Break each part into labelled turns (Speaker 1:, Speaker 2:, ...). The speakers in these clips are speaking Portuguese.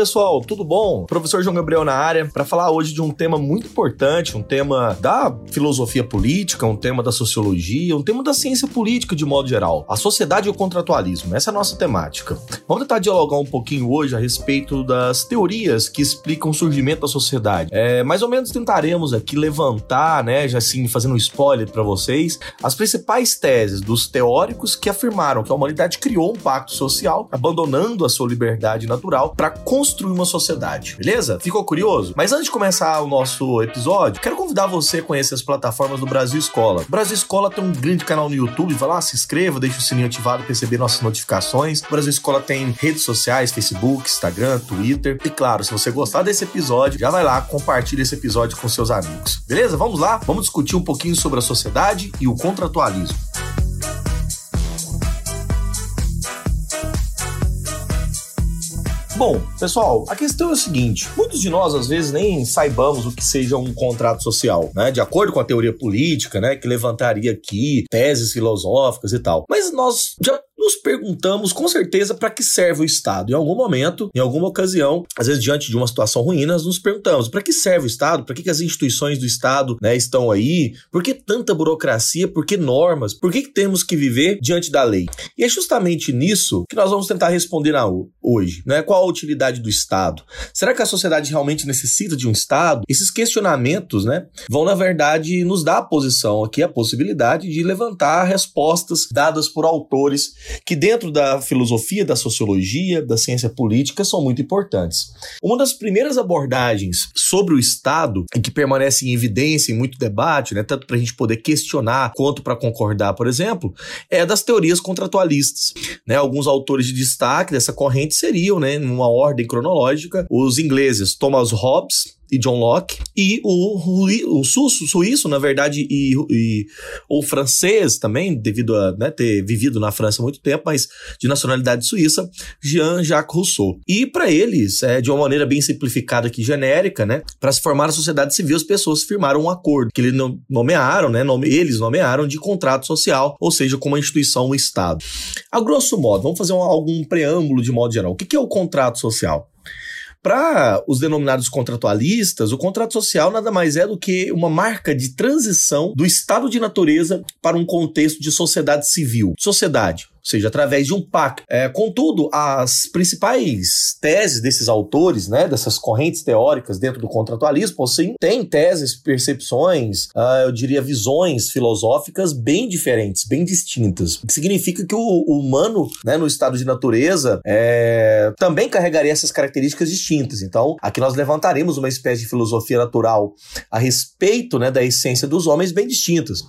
Speaker 1: pessoal, tudo bom? Professor João Gabriel na área para falar hoje de um tema muito importante, um tema da filosofia política, um tema da sociologia, um tema da ciência política de modo geral, a sociedade e o contratualismo. Essa é a nossa temática. Vamos tentar dialogar um pouquinho hoje a respeito das teorias que explicam o surgimento da sociedade. É, mais ou menos tentaremos aqui levantar, né, já assim fazendo um spoiler para vocês, as principais teses dos teóricos que afirmaram que a humanidade criou um pacto social, abandonando a sua liberdade natural para construir uma sociedade, beleza? Ficou curioso? Mas antes de começar o nosso episódio, quero convidar você a conhecer as plataformas do Brasil Escola. O Brasil Escola tem um grande canal no YouTube, vai lá, se inscreva, deixa o sininho ativado para receber nossas notificações. O Brasil Escola tem redes sociais, Facebook, Instagram, Twitter. E claro, se você gostar desse episódio, já vai lá, compartilha esse episódio com seus amigos. Beleza? Vamos lá? Vamos discutir um pouquinho sobre a sociedade e o contratualismo. Bom, pessoal, a questão é o seguinte: muitos de nós às vezes nem saibamos o que seja um contrato social, né? De acordo com a teoria política, né, que levantaria aqui teses filosóficas e tal. Mas nós já nos perguntamos com certeza para que serve o Estado. Em algum momento, em alguma ocasião, às vezes diante de uma situação ruim, nós nos perguntamos para que serve o Estado, para que, que as instituições do Estado né, estão aí, por que tanta burocracia, por que normas, por que, que temos que viver diante da lei. E é justamente nisso que nós vamos tentar responder hoje. Né? Qual a utilidade do Estado? Será que a sociedade realmente necessita de um Estado? Esses questionamentos né, vão, na verdade, nos dar a posição aqui, a possibilidade de levantar respostas dadas por autores que dentro da filosofia, da sociologia, da ciência política são muito importantes. Uma das primeiras abordagens sobre o Estado, que permanece em evidência em muito debate, né, tanto para a gente poder questionar quanto para concordar, por exemplo, é das teorias contratualistas. Né, alguns autores de destaque dessa corrente seriam, né, numa ordem cronológica, os ingleses Thomas Hobbes, e John Locke, e o, o suíço, na verdade, e, e o francês também, devido a né, ter vivido na França há muito tempo, mas de nacionalidade suíça, Jean-Jacques Rousseau. E para eles, é, de uma maneira bem simplificada aqui, genérica, né, para se formar a sociedade civil, as pessoas firmaram um acordo, que eles nomearam, né, nome, eles nomearam de contrato social, ou seja, como uma instituição, um Estado. A grosso modo, vamos fazer um, algum preâmbulo de modo geral. O que, que é o contrato social? Para os denominados contratualistas, o contrato social nada mais é do que uma marca de transição do estado de natureza para um contexto de sociedade civil. Sociedade, ou seja, através de um pacto. É, contudo, as principais teses desses autores, né, dessas correntes teóricas dentro do contratualismo, sim, têm teses, percepções, uh, eu diria visões filosóficas bem diferentes, bem distintas. Que significa que o, o humano, né, no estado de natureza, é, também carregaria essas características distintas. Então, aqui nós levantaremos uma espécie de filosofia natural a respeito né, da essência dos homens bem distintas.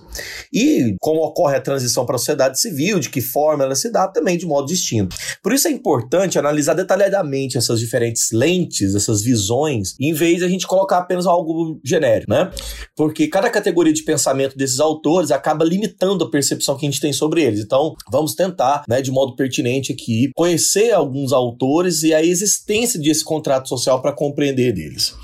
Speaker 1: E como ocorre a transição para a sociedade civil, de que forma ela se dá também de modo distinto. Por isso é importante analisar detalhadamente essas diferentes lentes, essas visões, em vez de a gente colocar apenas algo genérico, né? Porque cada categoria de pensamento desses autores acaba limitando a percepção que a gente tem sobre eles. Então, vamos tentar, né, de modo pertinente aqui, conhecer alguns autores e a existência desse contrato social para compreender deles.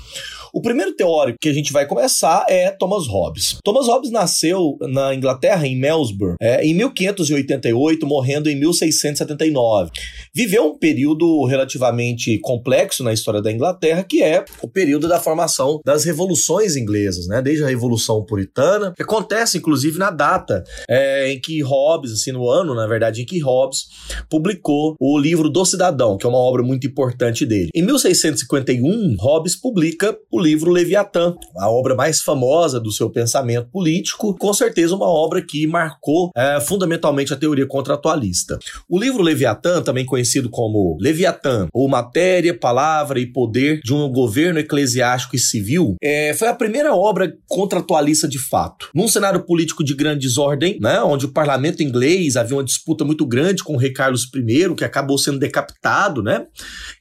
Speaker 1: O primeiro teórico que a gente vai começar é Thomas Hobbes. Thomas Hobbes nasceu na Inglaterra, em Melbourne, é, em 1588, morrendo em 1679. Viveu um período relativamente complexo na história da Inglaterra, que é o período da formação das revoluções inglesas, né? Desde a Revolução Puritana, que acontece inclusive na data é, em que Hobbes, assim, no ano, na verdade, em que Hobbes publicou o livro do Cidadão, que é uma obra muito importante dele. Em 1651, Hobbes publica o o livro Leviatã, a obra mais famosa do seu pensamento político, com certeza uma obra que marcou é, fundamentalmente a teoria contratualista. O livro Leviatã, também conhecido como Leviatã, ou Matéria, Palavra e Poder de um Governo Eclesiástico e Civil, é, foi a primeira obra contratualista de fato. Num cenário político de grande desordem, né, onde o parlamento inglês havia uma disputa muito grande com o rei Carlos I, que acabou sendo decapitado né,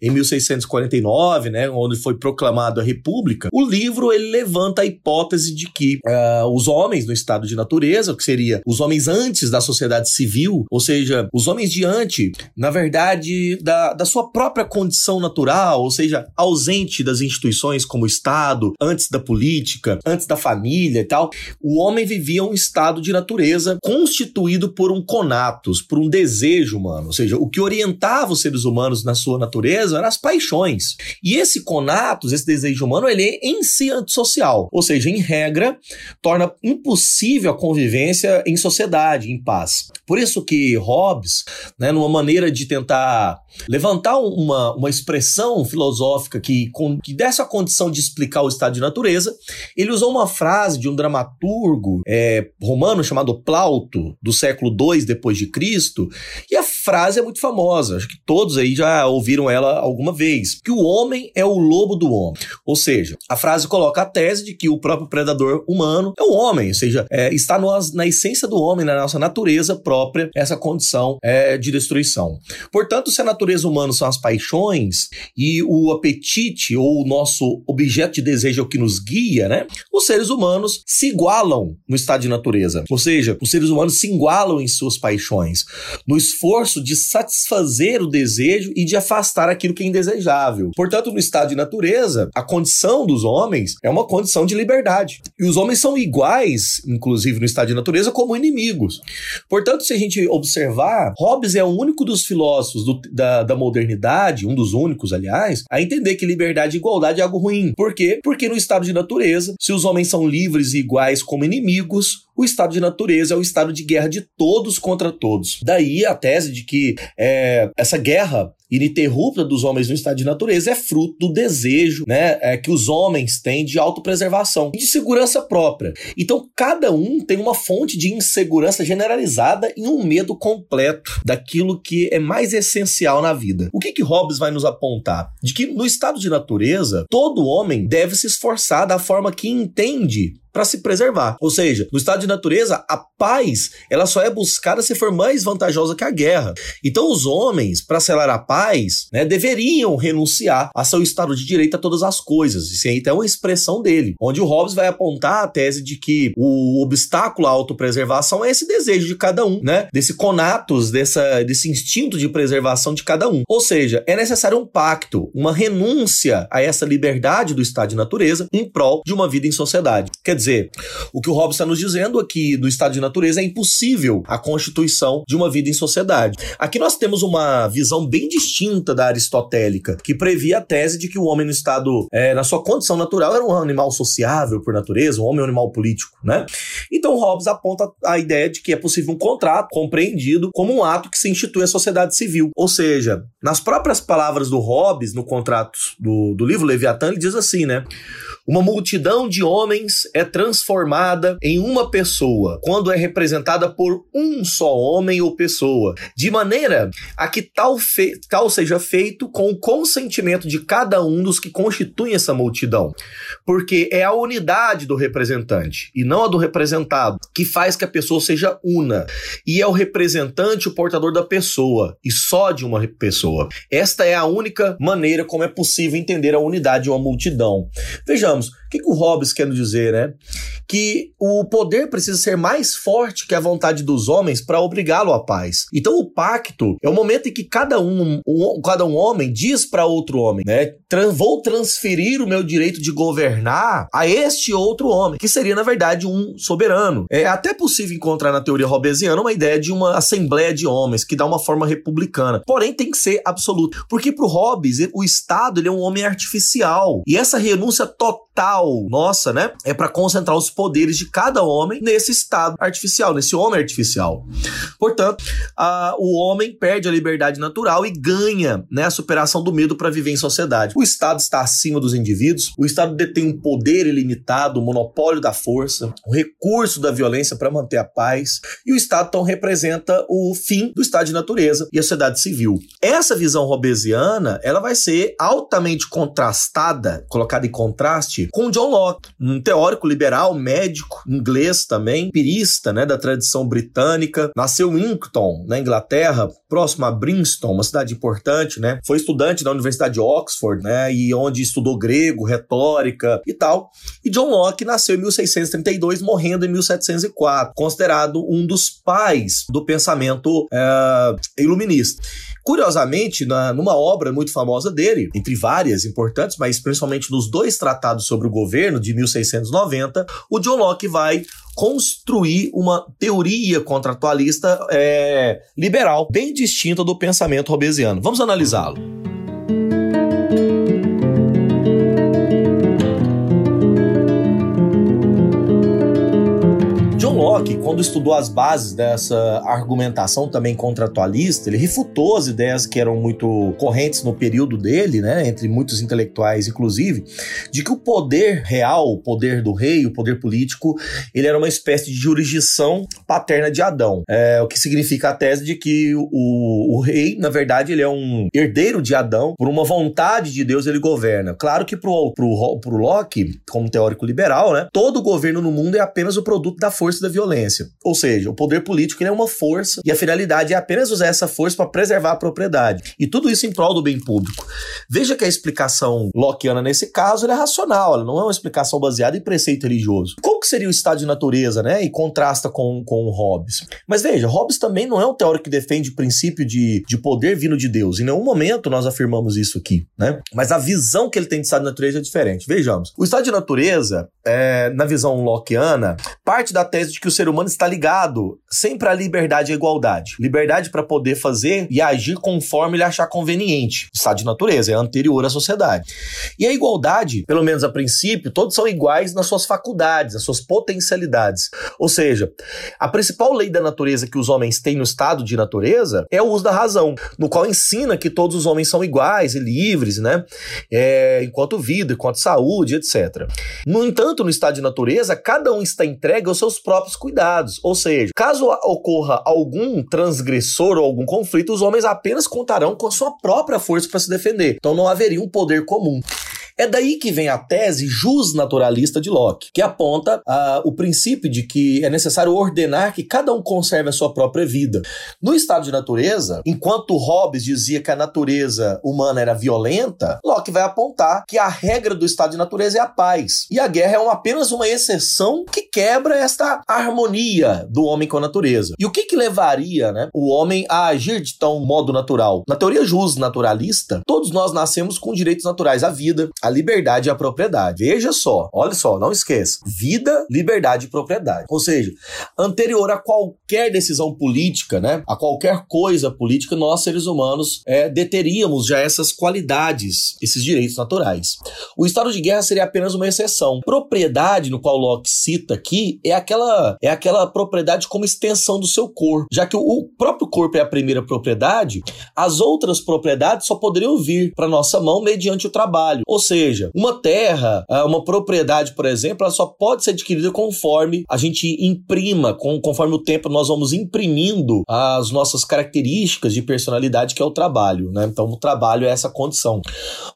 Speaker 1: em 1649, né, onde foi proclamado a República República, o livro ele levanta a hipótese de que uh, os homens no estado de natureza, que seria os homens antes da sociedade civil, ou seja, os homens diante, na verdade, da, da sua própria condição natural, ou seja, ausente das instituições como o Estado, antes da política, antes da família e tal, o homem vivia um estado de natureza constituído por um conatus, por um desejo humano, ou seja, o que orientava os seres humanos na sua natureza eram as paixões. E esse conatus, esse desejo humano, ele em si antissocial, ou seja, em regra, torna impossível a convivência em sociedade, em paz. Por isso que Hobbes, né, numa maneira de tentar levantar uma, uma expressão filosófica que, com, que desse a condição de explicar o estado de natureza, ele usou uma frase de um dramaturgo é, romano chamado Plauto, do século II depois de Cristo, e a frase é muito famosa, acho que todos aí já ouviram ela alguma vez, que o homem é o lobo do homem. Ou seja, a frase coloca a tese de que o próprio predador humano é o homem, ou seja, é, está no, na essência do homem, na nossa natureza própria, essa condição é, de destruição. Portanto, se a natureza humana são as paixões e o apetite ou o nosso objeto de desejo é o que nos guia, né? Os seres humanos se igualam no estado de natureza. Ou seja, os seres humanos se igualam em suas paixões, no esforço de satisfazer o desejo e de afastar aquilo que é indesejável. Portanto, no estado de natureza, a condição dos homens é uma condição de liberdade. E os homens são iguais, inclusive no estado de natureza, como inimigos. Portanto, se a gente observar, Hobbes é o único dos filósofos do, da, da modernidade, um dos únicos, aliás, a entender que liberdade e igualdade é algo ruim. Por quê? Porque no estado de natureza, se os homens são livres e iguais como inimigos, o estado de natureza é o estado de guerra de todos contra todos. Daí a tese de que é, essa guerra ininterrupta dos homens no estado de natureza é fruto do desejo né, é, que os homens têm de autopreservação e de segurança própria. Então, cada um tem uma fonte de insegurança generalizada e um medo completo daquilo que é mais essencial na vida. O que, que Hobbes vai nos apontar? De que no estado de natureza, todo homem deve se esforçar da forma que entende para se preservar. Ou seja, no estado de natureza, a paz ela só é buscada se for mais vantajosa que a guerra. Então, os homens, para selar a paz, né, deveriam renunciar a seu estado de direito a todas as coisas. Isso aí é uma expressão dele, onde o Hobbes vai apontar a tese de que o obstáculo à autopreservação é esse desejo de cada um, né? Desse conatus, dessa, desse instinto de preservação de cada um. Ou seja, é necessário um pacto, uma renúncia a essa liberdade do estado de natureza em prol de uma vida em sociedade. Quer dizer, dizer, o que o Hobbes está nos dizendo aqui do estado de natureza é impossível a constituição de uma vida em sociedade. Aqui nós temos uma visão bem distinta da aristotélica, que previa a tese de que o homem no estado, é, na sua condição natural, era um animal sociável por natureza, um homem é um animal político, né? Então Hobbes aponta a ideia de que é possível um contrato compreendido como um ato que se institui a sociedade civil. Ou seja, nas próprias palavras do Hobbes, no contrato do, do livro Leviatã, ele diz assim, né? Uma multidão de homens é transformada em uma pessoa quando é representada por um só homem ou pessoa, de maneira a que tal, tal seja feito com o consentimento de cada um dos que constituem essa multidão. Porque é a unidade do representante e não a do representado que faz que a pessoa seja una. E é o representante o portador da pessoa e só de uma pessoa. Esta é a única maneira como é possível entender a unidade de uma multidão. Vejamos o que, que o Hobbes quer dizer, né? Que o poder precisa ser mais forte que a vontade dos homens para obrigá-lo à paz. Então o pacto é o momento em que cada um, um cada um homem diz para outro homem, né? vou transferir o meu direito de governar a este outro homem, que seria na verdade um soberano. É até possível encontrar na teoria hobbesiana uma ideia de uma assembleia de homens que dá uma forma republicana. Porém tem que ser absoluto, porque para o Hobbes o Estado ele é um homem artificial e essa renúncia total nossa, né, é para concentrar os poderes de cada homem nesse estado artificial, nesse homem artificial. Portanto, a, o homem perde a liberdade natural e ganha né, a superação do medo para viver em sociedade. O Estado está acima dos indivíduos, o Estado detém um poder ilimitado, o um monopólio da força, o um recurso da violência para manter a paz, e o Estado então representa o fim do estado de natureza e a sociedade civil. Essa visão robesiana, ela vai ser altamente contrastada, colocada em contraste com John Locke, um teórico liberal, médico, inglês também, pirista, né, da tradição britânica, nasceu em Inkton, na Inglaterra, próximo a Princeton, uma cidade importante, né? Foi estudante da Universidade de Oxford, né? E onde estudou grego, retórica e tal. E John Locke nasceu em 1632, morrendo em 1704, considerado um dos pais do pensamento é, iluminista. Curiosamente, na, numa obra muito famosa dele, entre várias importantes, mas principalmente nos dois tratados sobre o governo de 1690, o John Locke vai construir uma teoria contratualista é, liberal, bem distinta do pensamento robesiano. Vamos analisá-lo. Locke, quando estudou as bases dessa argumentação também contratualista, ele refutou as ideias que eram muito correntes no período dele, né, entre muitos intelectuais, inclusive, de que o poder real, o poder do rei, o poder político, ele era uma espécie de jurisdição paterna de Adão. É, o que significa a tese de que o, o rei, na verdade, ele é um herdeiro de Adão, por uma vontade de Deus ele governa. Claro que pro, pro, pro Locke, como teórico liberal, né, todo governo no mundo é apenas o produto da força da da violência. Ou seja, o poder político é uma força e a finalidade é apenas usar essa força para preservar a propriedade. E tudo isso em prol do bem público. Veja que a explicação lockeana nesse caso é racional, ela não é uma explicação baseada em preceito religioso. Como que seria o estado de natureza, né? E contrasta com, com o Hobbes. Mas veja, Hobbes também não é um teórico que defende o princípio de, de poder vindo de Deus. Em nenhum momento nós afirmamos isso aqui, né? Mas a visão que ele tem de estado de natureza é diferente. Vejamos. O estado de natureza, é, na visão lockeana, parte da tese de de que o ser humano está ligado sempre à liberdade e à igualdade. Liberdade para poder fazer e agir conforme ele achar conveniente. Estado de natureza, é anterior à sociedade. E a igualdade, pelo menos a princípio, todos são iguais nas suas faculdades, nas suas potencialidades. Ou seja, a principal lei da natureza que os homens têm no estado de natureza é o uso da razão, no qual ensina que todos os homens são iguais e livres, né? É, enquanto vida, enquanto saúde, etc. No entanto, no estado de natureza, cada um está entregue aos seus próprios próprios cuidados. Ou seja, caso ocorra algum transgressor ou algum conflito, os homens apenas contarão com a sua própria força para se defender. Então não haveria um poder comum. É daí que vem a tese justnaturalista de Locke, que aponta uh, o princípio de que é necessário ordenar que cada um conserve a sua própria vida. No estado de natureza, enquanto Hobbes dizia que a natureza humana era violenta, Locke vai apontar que a regra do estado de natureza é a paz. E a guerra é uma, apenas uma exceção que quebra esta harmonia do homem com a natureza. E o que, que levaria né, o homem a agir de tal modo natural? Na teoria justnaturalista, todos nós nascemos com direitos naturais à vida, a liberdade e a propriedade. Veja só, olha só, não esqueça. Vida, liberdade e propriedade. Ou seja, anterior a qualquer decisão política, né, a qualquer coisa política, nós seres humanos é, deteríamos já essas qualidades, esses direitos naturais. O estado de guerra seria apenas uma exceção. Propriedade, no qual Locke cita aqui, é aquela, é aquela propriedade como extensão do seu corpo. Já que o, o próprio corpo é a primeira propriedade, as outras propriedades só poderiam vir para nossa mão mediante o trabalho. Ou seja, seja, uma terra, ah, uma propriedade, por exemplo, ela só pode ser adquirida conforme a gente imprima, conforme o tempo nós vamos imprimindo as nossas características de personalidade, que é o trabalho, né? Então, o trabalho é essa condição.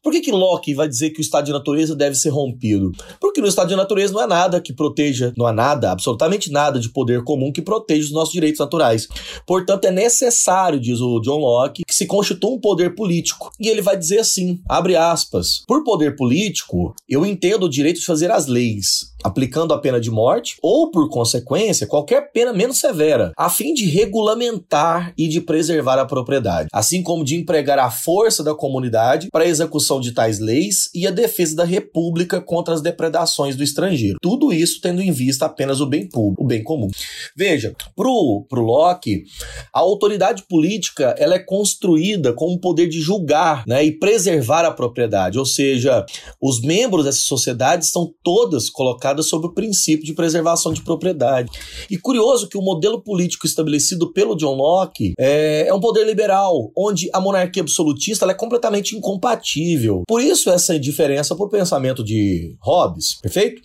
Speaker 1: Por que que Locke vai dizer que o estado de natureza deve ser rompido? Porque no estado de natureza não é nada que proteja, não há nada, absolutamente nada de poder comum que proteja os nossos direitos naturais. Portanto, é necessário, diz o John Locke, que se constitua um poder político. E ele vai dizer assim, abre aspas, por poder político, eu entendo o direito de fazer as leis, aplicando a pena de morte ou, por consequência, qualquer pena menos severa, a fim de regulamentar e de preservar a propriedade, assim como de empregar a força da comunidade para a execução de tais leis e a defesa da república contra as depredações do estrangeiro. Tudo isso tendo em vista apenas o bem público, o bem comum. Veja, pro, pro Locke, a autoridade política ela é construída com o poder de julgar né, e preservar a propriedade, ou seja, os membros dessa sociedade estão todas colocadas sob o princípio de preservação de propriedade. E curioso que o modelo político estabelecido pelo John Locke é, é um poder liberal, onde a monarquia absolutista é completamente incompatível. Por isso essa diferença por pensamento de Hobbes, perfeito?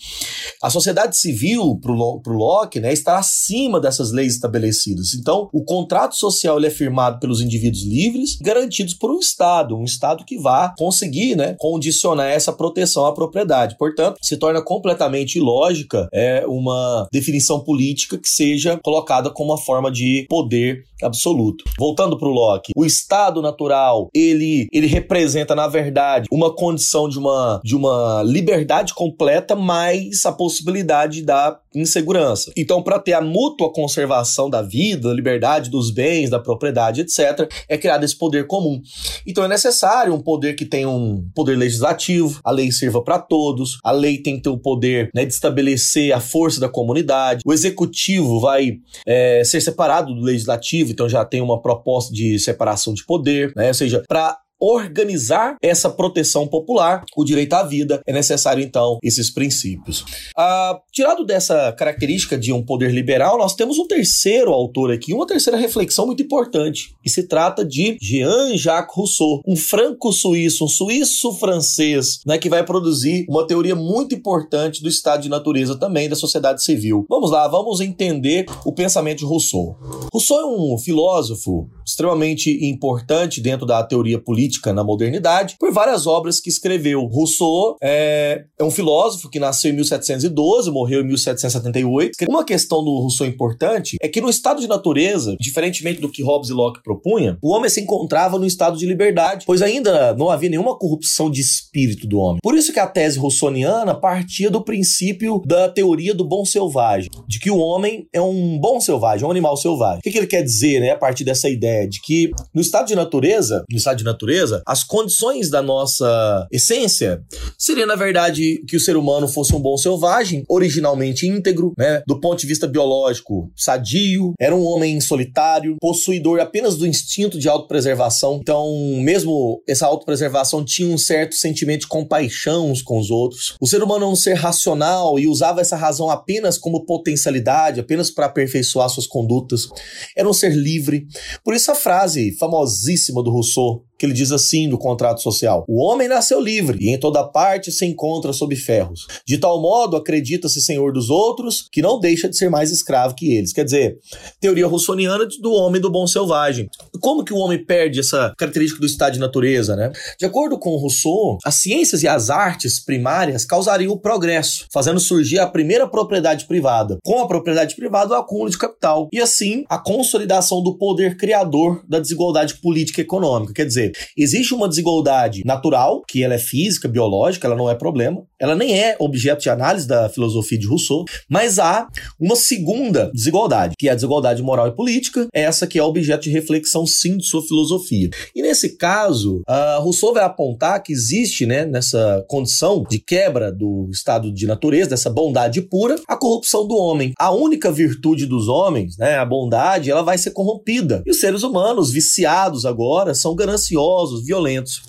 Speaker 1: A sociedade civil, para o Locke, né, está acima dessas leis estabelecidas. Então, o contrato social ele é firmado pelos indivíduos livres, garantidos por um Estado, um Estado que vá conseguir né, condicionar essa proteção à propriedade. Portanto, se torna completamente ilógica é uma definição política que seja colocada como uma forma de poder absoluto. Voltando para o Locke, o estado natural, ele, ele representa, na verdade, uma condição de uma, de uma liberdade completa, mais a possibilidade da insegurança. Então, para ter a mútua conservação da vida, da liberdade dos bens, da propriedade, etc., é criado esse poder comum. Então, é necessário um poder que tenha um poder legislativo, a lei sirva para todos, a lei tem que ter o poder né, de estabelecer a força da comunidade, o executivo vai é, ser separado do legislativo, então já tem uma proposta de separação de poder, né? ou seja, para organizar essa proteção popular, o direito à vida, é necessário então esses princípios. Ah, tirado dessa característica de um poder liberal, nós temos um terceiro autor aqui, uma terceira reflexão muito importante, e se trata de Jean-Jacques Rousseau, um franco-suíço, um suíço-francês, né, que vai produzir uma teoria muito importante do estado de natureza também da sociedade civil. Vamos lá, vamos entender o pensamento de Rousseau. Rousseau é um filósofo extremamente importante dentro da teoria política na modernidade por várias obras que escreveu. Rousseau é, é um filósofo que nasceu em 1712, morreu em 1778. Uma questão do Rousseau importante é que no estado de natureza, diferentemente do que Hobbes e Locke propunha, o homem se encontrava no estado de liberdade, pois ainda não havia nenhuma corrupção de espírito do homem. Por isso que a tese russoniana partia do princípio da teoria do bom selvagem, de que o homem é um bom selvagem, um animal selvagem. O que, que ele quer dizer, né, a partir dessa ideia de que no estado de natureza, no estado de natureza natureza, as condições da nossa essência seria, na verdade, que o ser humano fosse um bom selvagem, originalmente íntegro, né? Do ponto de vista biológico, sadio, era um homem solitário, possuidor apenas do instinto de autopreservação. Então, mesmo essa autopreservação tinha um certo sentimento de compaixão uns com os outros. O ser humano é um ser racional e usava essa razão apenas como potencialidade, apenas para aperfeiçoar suas condutas. Era um ser livre. Por isso a frase famosíssima do Rousseau, que ele diz assim no contrato social: O homem nasceu livre e em toda parte se encontra sob ferros. De tal modo acredita-se senhor dos outros que não deixa de ser mais escravo que eles. Quer dizer, teoria russoniana do homem do bom selvagem. Como que o homem perde essa característica do estado de natureza, né? De acordo com Rousseau, as ciências e as artes primárias causariam o progresso, fazendo surgir a primeira propriedade privada. Com a propriedade privada, o acúmulo de capital. E assim, a consolidação do poder criador da desigualdade política e econômica. Quer dizer, existe uma desigualdade natural, que ela é física, biológica, ela não é problema, ela nem é objeto de análise da filosofia de Rousseau, mas há uma segunda desigualdade, que é a desigualdade moral e política, essa que é objeto de reflexão sim de sua filosofia. E nesse caso, uh, Rousseau vai apontar que existe, né, nessa condição de quebra do estado de natureza, dessa bondade pura, a corrupção do homem. A única virtude dos homens, né, a bondade, ela vai ser corrompida. E os seres humanos, viciados agora, são gananciosos violentos.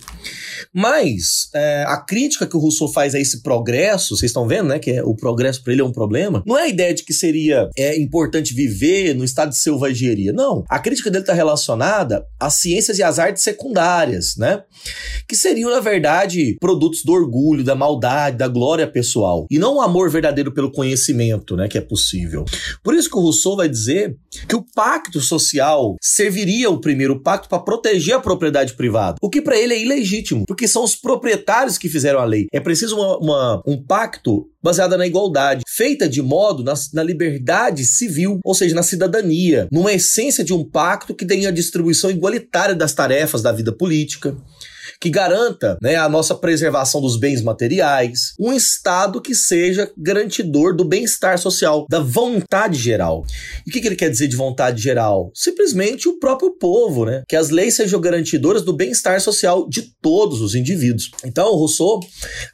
Speaker 1: Mas é, a crítica que o Rousseau faz a esse progresso, vocês estão vendo, né? Que é, o progresso para ele é um problema. Não é a ideia de que seria é, importante viver no estado de selvageria. Não. A crítica dele está relacionada às ciências e às artes secundárias, né? Que seriam, na verdade, produtos do orgulho, da maldade, da glória pessoal. E não o amor verdadeiro pelo conhecimento, né? Que é possível. Por isso que o Rousseau vai dizer que o pacto social serviria o primeiro pacto para proteger a propriedade privada. O que para ele é ilegítimo porque são os proprietários que fizeram a lei. É preciso uma, uma, um pacto baseado na igualdade, feita de modo na, na, liberdade civil, ou seja, na cidadania, numa essência de um pacto que tenha a distribuição igualitária das tarefas da vida política que garanta né, a nossa preservação dos bens materiais, um Estado que seja garantidor do bem-estar social, da vontade geral. E o que, que ele quer dizer de vontade geral? Simplesmente o próprio povo, né? Que as leis sejam garantidoras do bem-estar social de todos os indivíduos. Então, Rousseau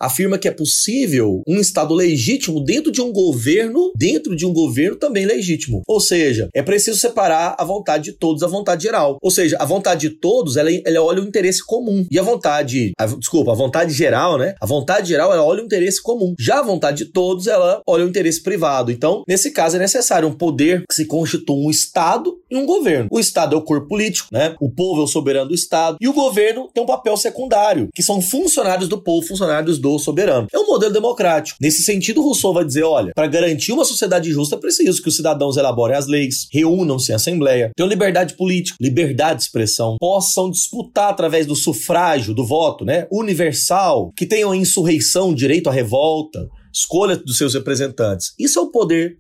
Speaker 1: afirma que é possível um Estado legítimo dentro de um governo, dentro de um governo também legítimo. Ou seja, é preciso separar a vontade de todos da vontade geral. Ou seja, a vontade de todos, ela, ela olha o interesse comum. E a vontade, a, desculpa, a vontade geral, né? A vontade geral, ela olha o interesse comum. Já a vontade de todos, ela olha o interesse privado. Então, nesse caso, é necessário um poder que se constitua um Estado e um governo. O Estado é o corpo político, né? O povo é o soberano do Estado. E o governo tem um papel secundário, que são funcionários do povo, funcionários do soberano. É um modelo democrático. Nesse sentido, Rousseau vai dizer: olha, para garantir uma sociedade justa, é preciso que os cidadãos elaborem as leis, reúnam-se em assembleia, tenham liberdade política, liberdade de expressão, possam disputar através do sufrágio do voto, né, universal, que tenham insurreição, direito à revolta, escolha dos seus representantes. Isso é o poder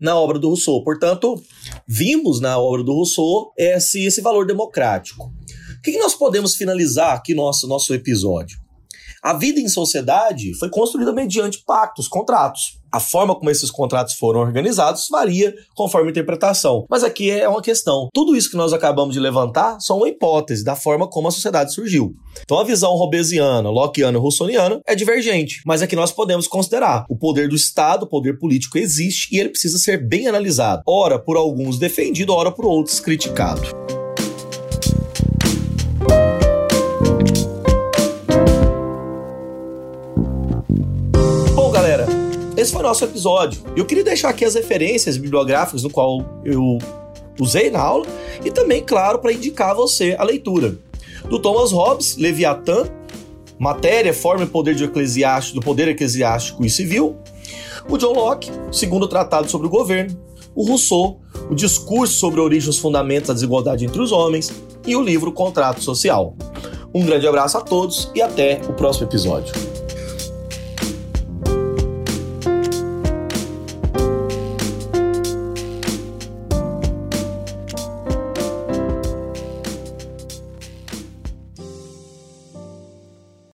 Speaker 1: na obra do Rousseau. Portanto, vimos na obra do Rousseau esse, esse valor democrático. O que nós podemos finalizar aqui nosso nosso episódio? A vida em sociedade foi construída mediante pactos, contratos. A forma como esses contratos foram organizados varia conforme a interpretação. Mas aqui é uma questão. Tudo isso que nós acabamos de levantar são uma hipótese da forma como a sociedade surgiu. Então a visão robesiana, lockeana e russoniana é divergente, mas aqui nós podemos considerar o poder do Estado, o poder político existe e ele precisa ser bem analisado. Ora por alguns defendido, ora por outros criticado. Esse foi o nosso episódio. Eu queria deixar aqui as referências bibliográficas no qual eu usei na aula e também, claro, para indicar a você a leitura. Do Thomas Hobbes, Leviatã, Matéria, Forma e Poder de Eclesiástico, do Poder Eclesiástico e Civil. O John Locke, segundo tratado sobre o governo. O Rousseau, o discurso sobre a origem e os fundamentos da desigualdade entre os homens. E o livro Contrato Social. Um grande abraço a todos e até o próximo episódio.